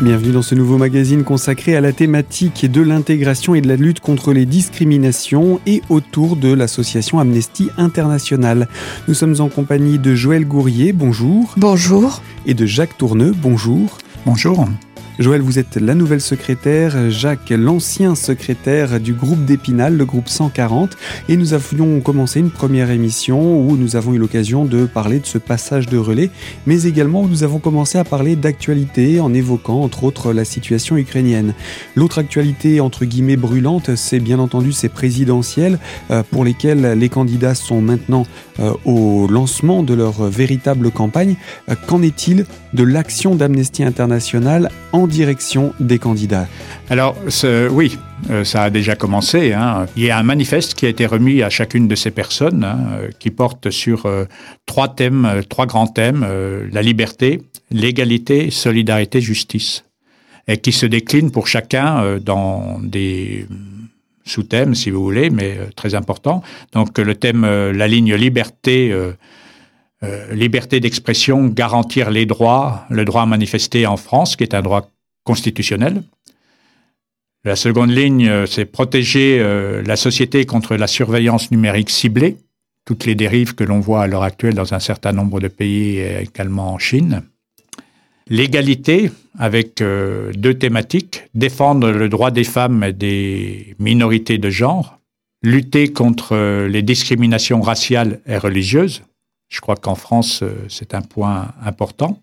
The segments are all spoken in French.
Bienvenue dans ce nouveau magazine consacré à la thématique de l'intégration et de la lutte contre les discriminations et autour de l'association Amnesty International. Nous sommes en compagnie de Joël Gourrier, bonjour. Bonjour. Et de Jacques Tourneux, bonjour. Bonjour. Joël, vous êtes la nouvelle secrétaire, Jacques, l'ancien secrétaire du groupe d'Épinal, le groupe 140, et nous avions commencé une première émission où nous avons eu l'occasion de parler de ce passage de relais, mais également où nous avons commencé à parler d'actualité en évoquant entre autres la situation ukrainienne. L'autre actualité entre guillemets brûlante, c'est bien entendu ces présidentielles euh, pour lesquelles les candidats sont maintenant euh, au lancement de leur véritable campagne. Euh, qu'en est-il de l'action d'Amnesty International en direction des candidats Alors, oui, euh, ça a déjà commencé. Hein. Il y a un manifeste qui a été remis à chacune de ces personnes hein, qui porte sur euh, trois thèmes, euh, trois grands thèmes la liberté, l'égalité, solidarité, justice, et qui se déclinent pour chacun dans des sous-thèmes, si vous voulez, mais très importants. Donc, le thème, la ligne liberté. liberté d'expression, garantir les droits, le droit à manifester en France, qui est un droit constitutionnel. La seconde ligne, euh, c'est protéger euh, la société contre la surveillance numérique ciblée, toutes les dérives que l'on voit à l'heure actuelle dans un certain nombre de pays également en Chine. L'égalité, avec euh, deux thématiques, défendre le droit des femmes et des minorités de genre, lutter contre les discriminations raciales et religieuses. Je crois qu'en France, c'est un point important.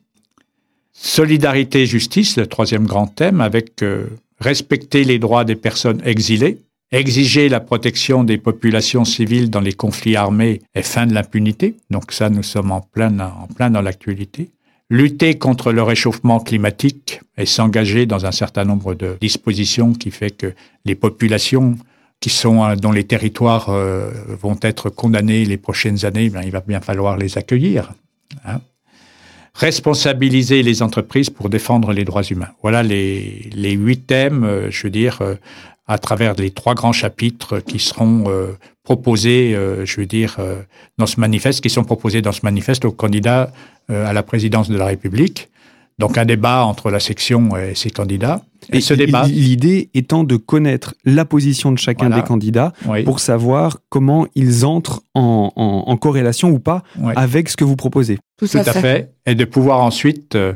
Solidarité et justice, le troisième grand thème, avec euh, respecter les droits des personnes exilées, exiger la protection des populations civiles dans les conflits armés et fin de l'impunité. Donc ça, nous sommes en plein, en plein dans l'actualité. Lutter contre le réchauffement climatique et s'engager dans un certain nombre de dispositions qui fait que les populations qui sont euh, dont les territoires euh, vont être condamnés les prochaines années, ben, il va bien falloir les accueillir. Hein responsabiliser les entreprises pour défendre les droits humains. Voilà les, les huit thèmes, euh, je veux dire, euh, à travers les trois grands chapitres qui seront euh, proposés, je veux dire, dans ce manifeste, qui sont proposés dans ce manifeste aux candidats à la présidence de la République. Donc un débat entre la section et ses candidats. Et, ce débat. L'idée étant de connaître la position de chacun des candidats pour savoir comment ils entrent en, corrélation ou pas avec ce que vous proposez. Tout, à, fait. Et de pouvoir ensuite, euh,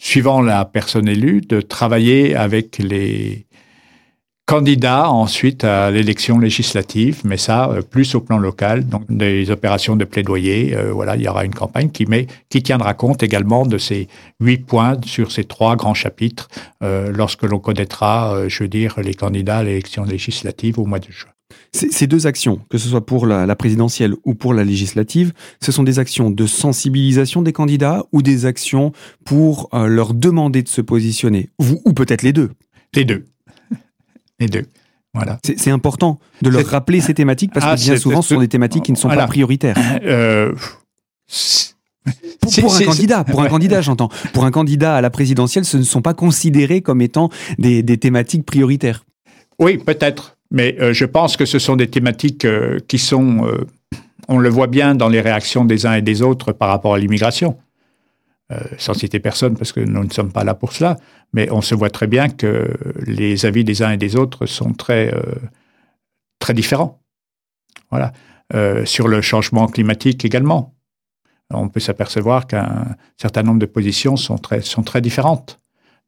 suivant la personne élue, de travailler avec les, candidat ensuite à l'élection législative, mais ça euh, plus au plan local, donc des opérations de plaidoyer. Euh, voilà, il y aura une campagne qui met, qui tiendra compte également de ces huit points sur ces trois grands chapitres euh, lorsque l'on connaîtra, je veux dire, les candidats à l'élection législative au mois de juin. Ces deux actions, que ce soit pour la, présidentielle ou pour la législative, ce sont des actions de sensibilisation des candidats ou des actions pour leur demander de se positionner, ou, ou peut-être les deux? Les deux les deux. Voilà. C'est important de leur rappeler ces thématiques parce que ah, bien souvent, ce sont des thématiques qui ne sont pas prioritaires. Euh, pour, un candidat, pour un candidat, j'entends. Pour un candidat à la présidentielle, ce ne sont pas considérés comme étant des, thématiques prioritaires. Oui, peut-être, mais euh, je pense que ce sont des thématiques euh, qui sont, on le voit bien dans les réactions des uns et des autres par rapport à l'immigration. Euh, sans citer personne parce que nous ne sommes pas là pour cela, mais on se voit très bien que les avis des uns et des autres sont très, euh, très différents. Voilà. Euh, sur le changement climatique également. On peut s'apercevoir qu'un certain nombre de positions sont très, sont très différentes.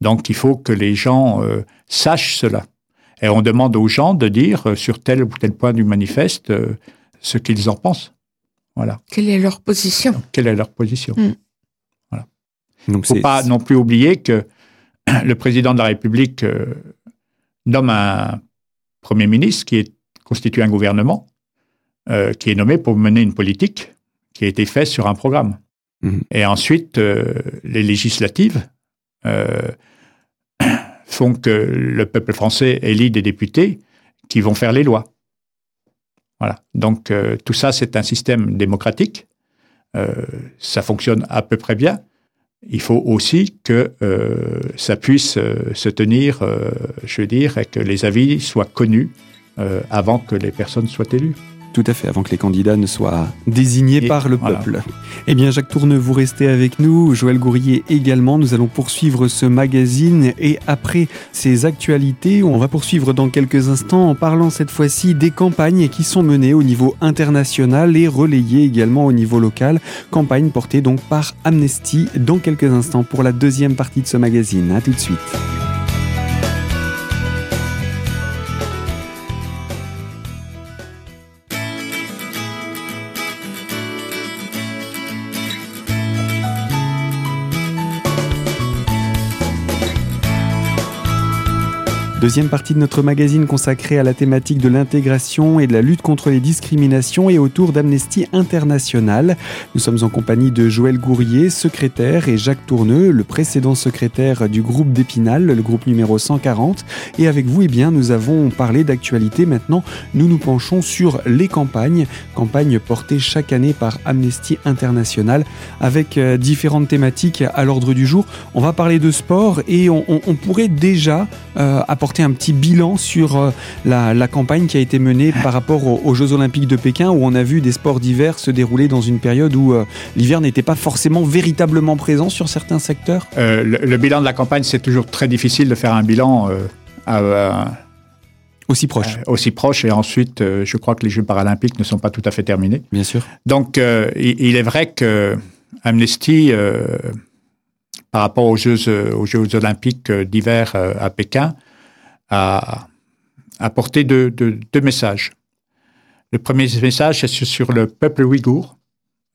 Donc il faut que les gens sachent cela. Et on demande aux gens de dire sur tel ou tel point du manifeste ce qu'ils en pensent. Voilà. Quelle est leur position? Quelle est leur position? Hmm. Il ne faut pas non plus oublier que le président de la République euh, nomme un Premier ministre qui est, constitue un gouvernement, euh, qui est nommé pour mener une politique qui a été faite sur un programme. Mhm. Et ensuite, euh, les législatives font que le peuple français élit des députés qui vont faire les lois. Voilà. Donc tout ça, c'est un système démocratique. ça fonctionne à peu près bien il faut aussi que euh, ça puisse euh, se tenir, euh, je veux dire, et que les avis soient connus avant que les personnes soient élues. Tout à fait, avant que les candidats ne soient désignés par le peuple. Eh bien, Jacques Tourneux, vous restez avec nous, Joël Gourrier également. Nous allons poursuivre ce magazine et après ces actualités, on va poursuivre dans quelques instants en parlant cette fois-ci des campagnes qui sont menées au niveau international et relayées également au niveau local. Campagne portée donc par Amnesty dans quelques instants pour la deuxième partie de ce magazine. A tout de suite. Deuxième partie de notre magazine consacrée à la thématique de l'intégration et de la lutte contre les discriminations et autour d'Amnesty International. Nous sommes en compagnie de Joël Gourrier, secrétaire, et Jacques Tourneux, le précédent secrétaire du groupe d'Épinal, le groupe numéro 140. Et avec vous, eh bien, nous avons parlé d'actualité. Maintenant, nous nous penchons sur les campagnes, campagnes portées chaque année par Amnesty International avec euh, différentes thématiques à l'ordre du jour. On va parler de sport et on, pourrait déjà euh, apporter un petit bilan sur euh, la, campagne qui a été menée par rapport aux, Jeux Olympiques de Pékin, où on a vu des sports d'hiver se dérouler dans une période où euh, l'hiver n'était pas forcément véritablement présent sur certains secteurs? Euh, le, bilan de la campagne, c'est toujours très difficile de faire un bilan aussi proche. aussi proche, et ensuite, je crois que les Jeux paralympiques ne sont pas tout à fait terminés. Bien sûr. Donc, il, est vrai que Amnesty, par rapport aux Jeux, aux Jeux olympiques d'hiver à Pékin, à apporter deux, messages. Le premier message, c'est sur le peuple ouïghour.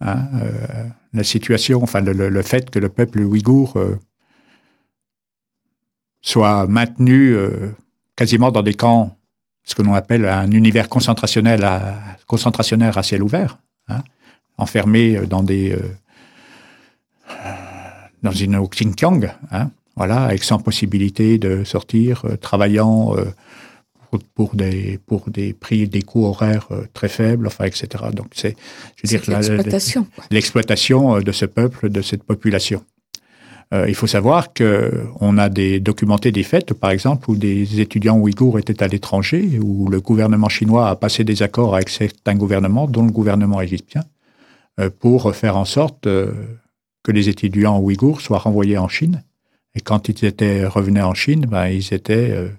Hein, euh, la situation, enfin le, fait que le peuple ouïghour euh, soit maintenu euh, quasiment dans des camps, ce que l'on appelle un univers concentrationnel à, concentrationnaire à ciel ouvert, hein, enfermé dans des dans une Xinjiang, hein, voilà, avec sans possibilité de sortir, euh, travaillant euh, pour, des pour des prix, des coûts horaires euh, très faibles, enfin, etc. Donc c'est, je veux dire, l'exploitation, l'exploitation de ce peuple, de cette population. il faut savoir que on a des documentés des faits, par exemple, où des étudiants ouïghours étaient à l'étranger, où le gouvernement chinois a passé des accords avec certains gouvernements, dont le gouvernement égyptien, pour faire en sorte que les étudiants ouïghours soient renvoyés en Chine et quand ils étaient revenus en Chine, ben, ils étaient euh,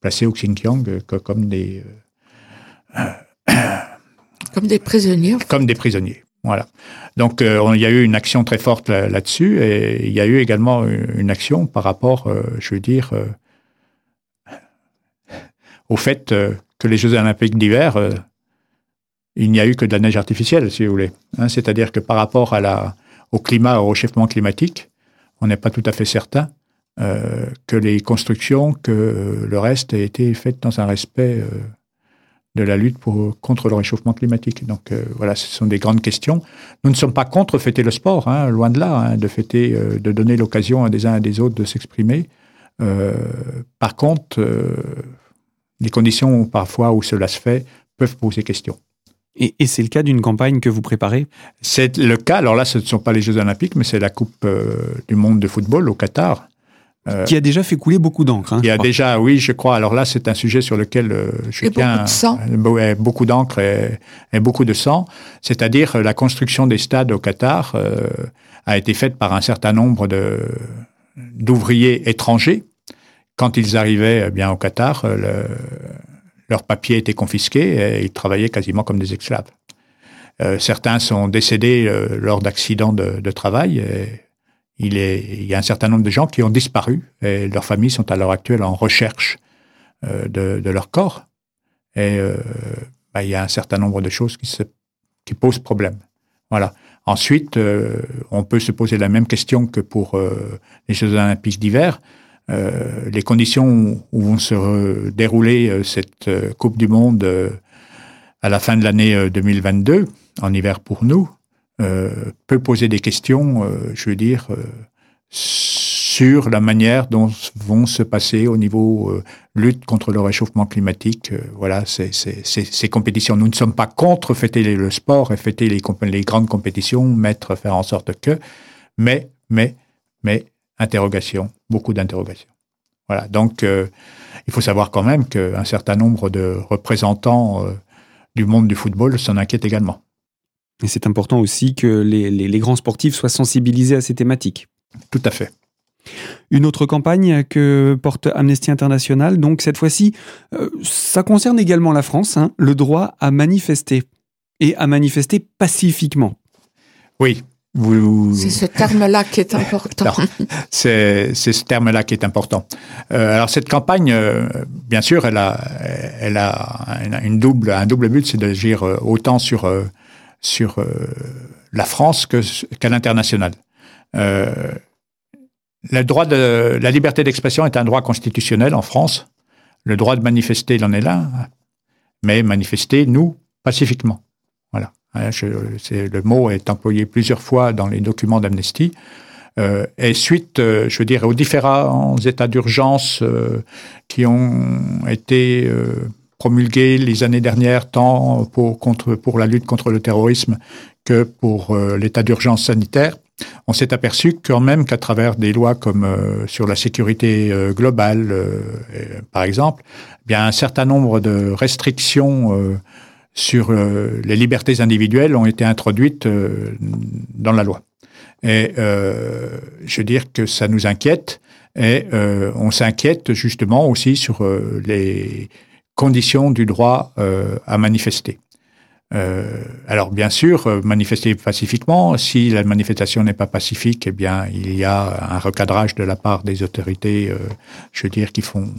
placés au Xinjiang euh, comme des... Euh, comme des prisonniers. Comme des prisonniers, voilà. Donc il y a eu une action très forte là-dessus et il y a eu également une action par rapport, je veux dire, au fait que les Jeux olympiques d'hiver, il n'y a eu que de la neige artificielle, si vous voulez. Hein. C'est-à-dire que par rapport à la, au climat, au réchauffement climatique, on n'est pas tout à fait certain euh, que les constructions, que le reste ait été fait dans un respect euh, de la lutte contre le réchauffement climatique. Donc euh, voilà, ce sont des grandes questions. Nous ne sommes pas contre fêter le sport, hein, loin de là, hein, de fêter, de donner l'occasion à des uns et des autres de s'exprimer. par contre, les conditions parfois où cela se fait peuvent poser question. Et, c'est le cas d'une campagne que vous préparez? C'est le cas. Alors là, ce ne sont pas les Jeux Olympiques, mais c'est la Coupe euh, du monde de football au Qatar. Euh, qui a déjà fait couler beaucoup d'encre. Hein, il y a déjà, oui, je crois. Alors là, c'est un sujet sur lequel euh, je et tiens. Beaucoup de sang. beaucoup d'encre et, beaucoup de sang. C'est-à-dire la construction des stades au Qatar a été faite par un certain nombre de d'ouvriers étrangers. Quand ils arrivaient eh bien au Qatar, le, leurs papiers étaient confisqués et ils travaillaient quasiment comme des esclaves. Euh, certains sont décédés euh, lors d'accidents de, travail. Et il, est, il y a un certain nombre de gens qui ont disparu et leurs familles sont à l'heure actuelle en recherche euh, de, de, leur corps. Et bah, il y a un certain nombre de choses qui, se, qui posent problème. Voilà. Ensuite, on peut se poser la même question que pour les Jeux olympiques d'hiver. Euh, les conditions où vont se dérouler euh, cette euh, Coupe du Monde à la fin de l'année 2022, en hiver pour nous, peut poser des questions, je veux dire, sur la manière dont vont se passer au niveau lutte contre le réchauffement climatique. voilà, ces compétitions. Nous ne sommes pas contre fêter le sport et fêter les, les grandes compétitions, mettre, faire en sorte que, mais, mais, mais, interrogation, beaucoup d'interrogations. Voilà, donc euh, il faut savoir quand même qu'un certain nombre de représentants euh, du monde du football s'en inquiète également. Et c'est important aussi que les, grands sportifs soient sensibilisés à ces thématiques. Tout à fait. Une autre campagne que porte Amnesty International, donc cette fois-ci, euh, ça concerne également la France, hein, le droit à manifester et à manifester pacifiquement. Oui. C'est ce terme-là qui est important. c'est ce terme-là qui est important. Euh, alors cette campagne, euh, bien sûr, elle a, elle a une double, un double but, c'est d'agir autant sur sur euh, la France qu'à l'international. Euh, le droit de la liberté d'expression est un droit constitutionnel en France. Le droit de manifester, il en est là, mais manifester, nous, pacifiquement. Hein, le mot est employé plusieurs fois dans les documents d'amnesty. Euh, et suite, je veux dire, aux différents états d'urgence qui ont été promulgué les années dernières, tant pour, la lutte contre le terrorisme que pour euh, l'état d'urgence sanitaire, on s'est aperçu quand même qu'à travers des lois comme euh, sur la sécurité euh, globale, par exemple, eh bien un certain nombre de restrictions sur les libertés individuelles ont été introduites dans la loi. Et je veux dire que ça nous inquiète et on s'inquiète justement aussi sur les conditions du droit euh, à manifester. Euh, alors bien sûr, euh, manifester pacifiquement. Si la manifestation n'est pas pacifique, eh bien il y a un recadrage de la part des autorités, je veux dire, qui font,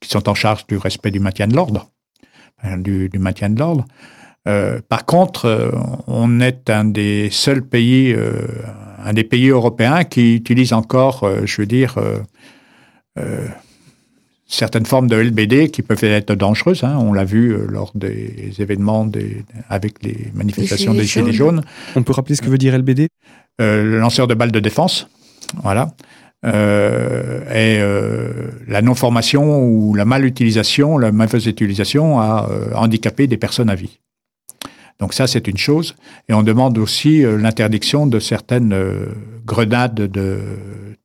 qui sont en charge du respect du maintien de l'ordre, du, du, maintien de l'ordre. par contre, on est un des seuls pays, un des pays européens qui utilise encore, je veux dire certaines formes de LBD qui peuvent être dangereuses. Hein. On l'a vu euh, lors des événements des, avec les manifestations des Gilets jaunes. On peut rappeler ce que veut dire LBD euh, Le lanceur de balles de défense. Voilà. Euh, et euh, la non-formation ou la mal-utilisation, la mauvaise utilisation a euh, handicapé des personnes à vie. Donc ça, c'est une chose. Et on demande aussi l'interdiction de certaines grenades de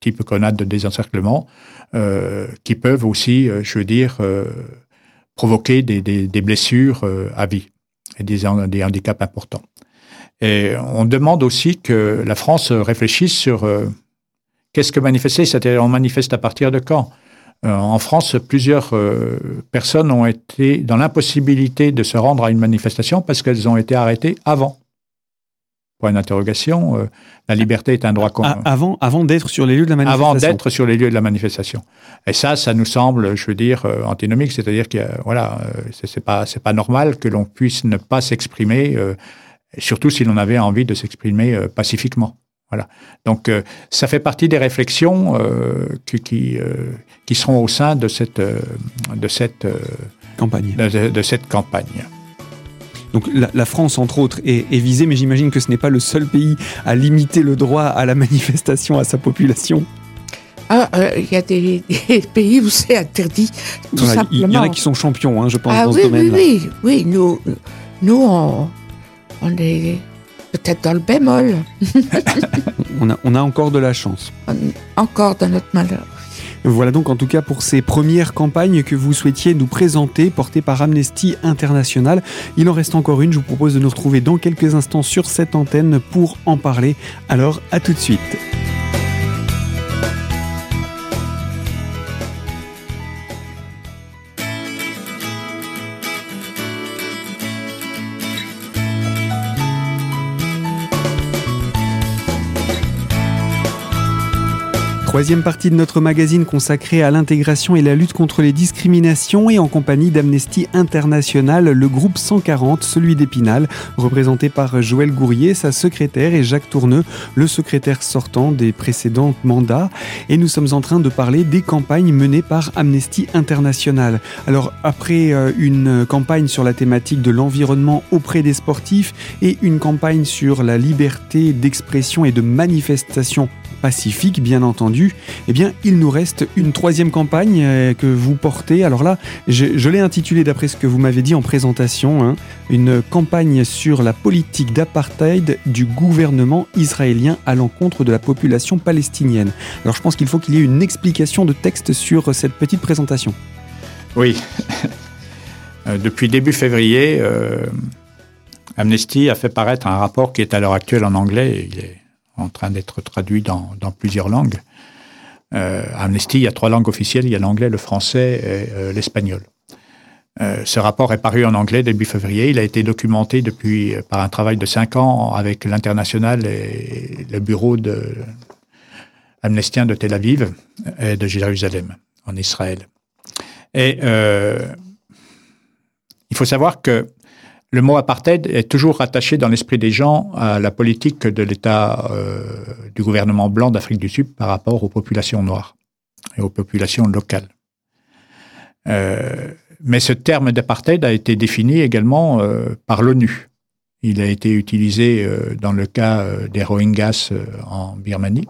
type grenade de désencerclement euh, qui peuvent aussi, euh, je veux dire, euh, provoquer des, des, des blessures à vie et des, des, handicaps importants. Et on demande aussi que la France réfléchisse sur qu'est-ce que manifester, c'est-à-dire on manifeste à partir de quand? En France, plusieurs personnes ont été dans l'impossibilité de se rendre à une manifestation parce qu'elles ont été arrêtées avant. Point d'interrogation. Euh, la liberté est un droit commun. Avant, avant d'être sur les lieux de la manifestation. Avant d'être sur les lieux de la manifestation. Et ça, ça nous semble, je veux dire, euh, antinomique, c'est-à-dire que voilà, euh, c'est pas c'est pas normal que l'on puisse ne pas s'exprimer, surtout si l'on avait envie de s'exprimer pacifiquement. Voilà. Donc, ça fait partie des réflexions qui qui, qui, seront au sein de cette de cette campagne. de cette campagne. Donc la, France, entre autres, est, visée, mais j'imagine que ce n'est pas le seul pays à limiter le droit à la manifestation à sa population. Ah, euh, il y a des, pays où c'est interdit, tout simplement. Il y en a qui sont champions, hein, je pense, ah dans oui, ce domaine-là. Oui, oui, oui. Nous, nous on, est peut-être dans le bémol. on, a, on a encore de la chance. Encore dans notre malheur. Voilà donc en tout cas pour ces premières campagnes que vous souhaitiez nous présenter, portées par Amnesty International. Il en reste encore une, je vous propose de nous retrouver dans quelques instants sur cette antenne pour en parler. Alors à tout de suite. Troisième partie de notre magazine consacrée à l'intégration et la lutte contre les discriminations et en compagnie d'Amnesty International, le groupe 140, celui d'Épinal, représenté par Joël Gourrier, sa secrétaire, et Jacques Tourneux, le secrétaire sortant des précédents mandats. Et nous sommes en train de parler des campagnes menées par Amnesty International. Alors, après euh, une campagne sur la thématique de l'environnement auprès des sportifs et une campagne sur la liberté d'expression et de manifestation pacifique, bien entendu, eh bien, il nous reste une troisième campagne euh, que vous portez. Alors là, je, l'ai intitulée, d'après ce que vous m'avez dit en présentation, hein, une campagne sur la politique d'apartheid du gouvernement israélien à l'encontre de la population palestinienne. Alors je pense qu'il faut qu'il y ait une explication de texte sur cette petite présentation. Oui. depuis début février, Amnesty a fait paraître un rapport qui est à l'heure actuelle en anglais. il est en train d'être traduit dans, plusieurs langues. Amnesty, il y a trois langues officielles. Il y a l'anglais, le français et l'espagnol. Euh, ce rapport est paru en anglais début février. Il a été documenté depuis par un travail de cinq ans avec l'international et le bureau de amnestien de Tel Aviv et de Jérusalem en Israël. Et euh, il faut savoir que le mot apartheid est toujours rattaché dans l'esprit des gens à la politique de l'État euh, du gouvernement blanc d'Afrique du Sud par rapport aux populations noires et aux populations locales. Euh, mais ce terme d'apartheid a été défini également euh, par l'ONU. Il a été utilisé dans le cas des Rohingyas en Birmanie.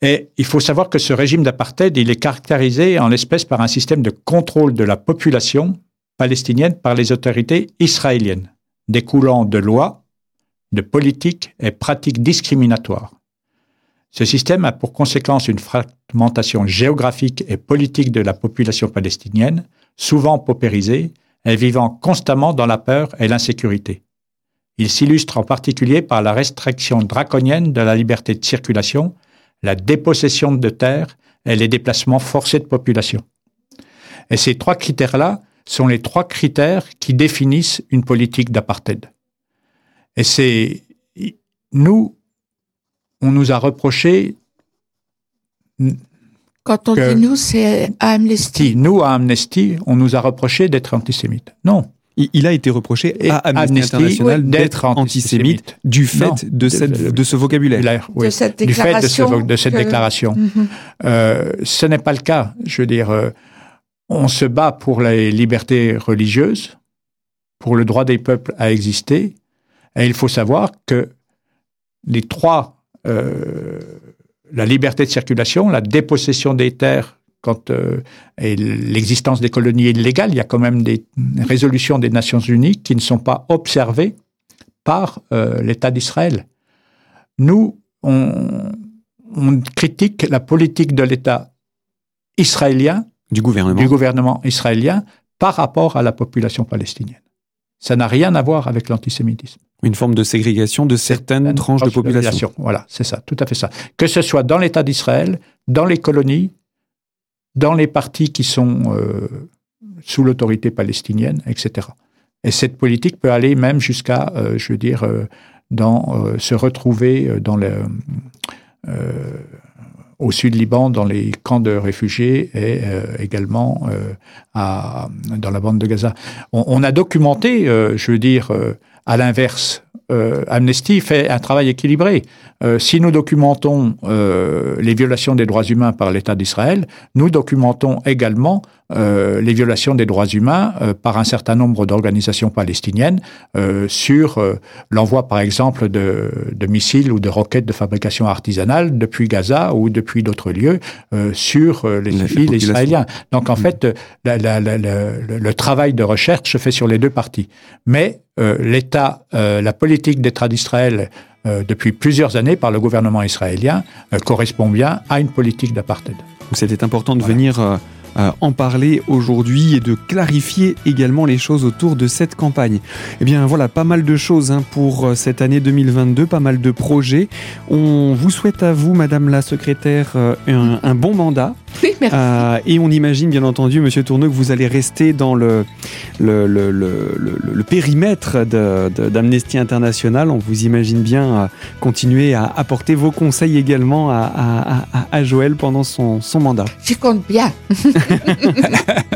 Et il faut savoir que ce régime d'apartheid, il est caractérisé en l'espèce par un système de contrôle de la population palestinienne par les autorités israéliennes, découlant de lois, de politiques et pratiques discriminatoires. Ce système a pour conséquence une fragmentation géographique et politique de la population palestinienne, souvent paupérisée et vivant constamment dans la peur et l'insécurité. Il s'illustre en particulier par la restriction draconienne de la liberté de circulation, la dépossession de terres et les déplacements forcés de population. Et ces trois critères-là sont les trois critères qui définissent une politique d'apartheid. Et c'est nous, on nous a reproché. Quand on dit nous, c'est à Amnesty. Nous, à Amnesty, on nous a reproché d'être antisémites. Non. Il a été reproché à Amnesty, International d'être antisémite, du fait de, cette, de, ce vocabulaire. De cette déclaration. Du fait de, cette déclaration. Mhm. Euh, ce n'est pas le cas. Je veux dire, euh, on se bat pour les libertés religieuses, pour le droit des peuples à exister, et il faut savoir que les trois euh, la liberté de circulation, la dépossession des terres quand, euh, et l'existence des colonies illégales, il y a quand même des résolutions des Nations Unies qui ne sont pas observées par euh, l'État d'Israël. Nous, on, critique la politique de l'État israélien, du gouvernement. du gouvernement israélien, par rapport à la population palestinienne. Ça n'a rien à voir avec l'antisémitisme. Une forme de ségrégation de certaines tranches de population. Voilà, c'est ça, tout à fait ça. Que ce soit dans l'État d'Israël, dans les colonies, dans les partis qui sont euh, sous l'autorité palestinienne, etc. Et cette politique peut aller même jusqu'à, euh, je veux dire, euh, dans, se retrouver dans le, au sud Liban, dans les camps de réfugiés et également à, dans la bande de Gaza. On, a documenté, je veux dire, à l'inverse, euh, Amnesty fait un travail équilibré. Euh, si nous documentons euh, les violations des droits humains par l'État d'Israël, nous documentons également les violations des droits humains par un certain nombre d'organisations palestiniennes sur l'envoi, par exemple, de, missiles ou de roquettes de fabrication artisanale depuis Gaza ou depuis d'autres lieux sur les civils israéliens. Donc, en mm. fait, le travail de recherche se fait sur les deux parties. Mais euh, l'État, euh, la politique d'État d'Israël euh, depuis plusieurs années par le gouvernement israélien correspond bien à une politique d'apartheid. C'était important de venir en parler aujourd'hui et de clarifier également les choses autour de cette campagne. Eh bien voilà, pas mal de choses hein, pour cette année 2022, pas mal de projets. On vous souhaite à vous, Madame la Secrétaire, un bon mandat. Euh, et on imagine bien entendu, Monsieur Tourneux, que vous allez rester dans le, le, le, le, périmètre d'Amnesty International. On vous imagine bien euh, continuer à apporter vos conseils également à, à, à Joël pendant son, son mandat. J'y compte bien.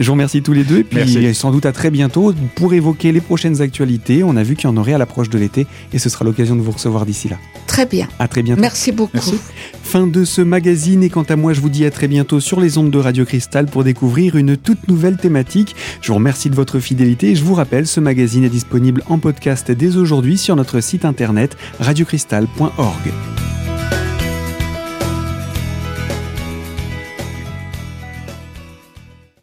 Je vous remercie tous les deux et puis sans doute à très bientôt pour évoquer les prochaines actualités. On a vu qu'il y en aurait à l'approche de l'été et ce sera l'occasion de vous recevoir d'ici là. Très bien. À très bientôt. Merci beaucoup. Fin de ce magazine et quant à moi je vous dis à très bientôt sur les ondes de Radio Cristal pour découvrir une toute nouvelle thématique. Je vous remercie de votre fidélité et je vous rappelle ce magazine est disponible en podcast dès aujourd'hui sur notre site internet radiocristal.org.